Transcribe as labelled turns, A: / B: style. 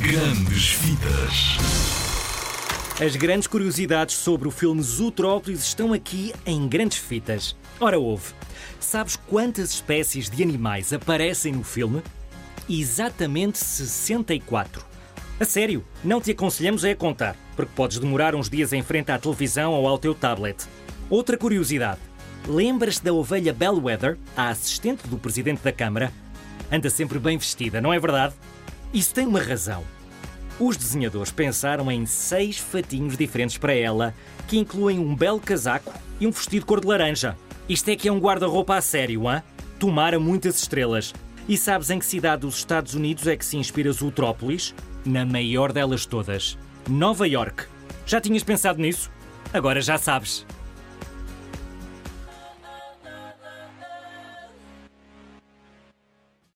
A: Grandes Vidas.
B: As grandes curiosidades sobre o filme Zootrópolis estão aqui em grandes fitas. Ora, ouve. Sabes quantas espécies de animais aparecem no filme? Exatamente 64. A sério, não te aconselhamos a contar, porque podes demorar uns dias em frente à televisão ou ao teu tablet. Outra curiosidade. Lembras-te da ovelha Bellwether, a assistente do presidente da Câmara? Anda sempre bem vestida, não é verdade? Isso tem uma razão. Os desenhadores pensaram em seis fatinhos diferentes para ela, que incluem um belo casaco e um vestido cor de laranja. Isto é que é um guarda-roupa a sério, hã? Tomara muitas estrelas. E sabes em que cidade dos Estados Unidos é que se inspira Zootrópolis? Na maior delas todas, Nova York. Já tinhas pensado nisso? Agora já sabes.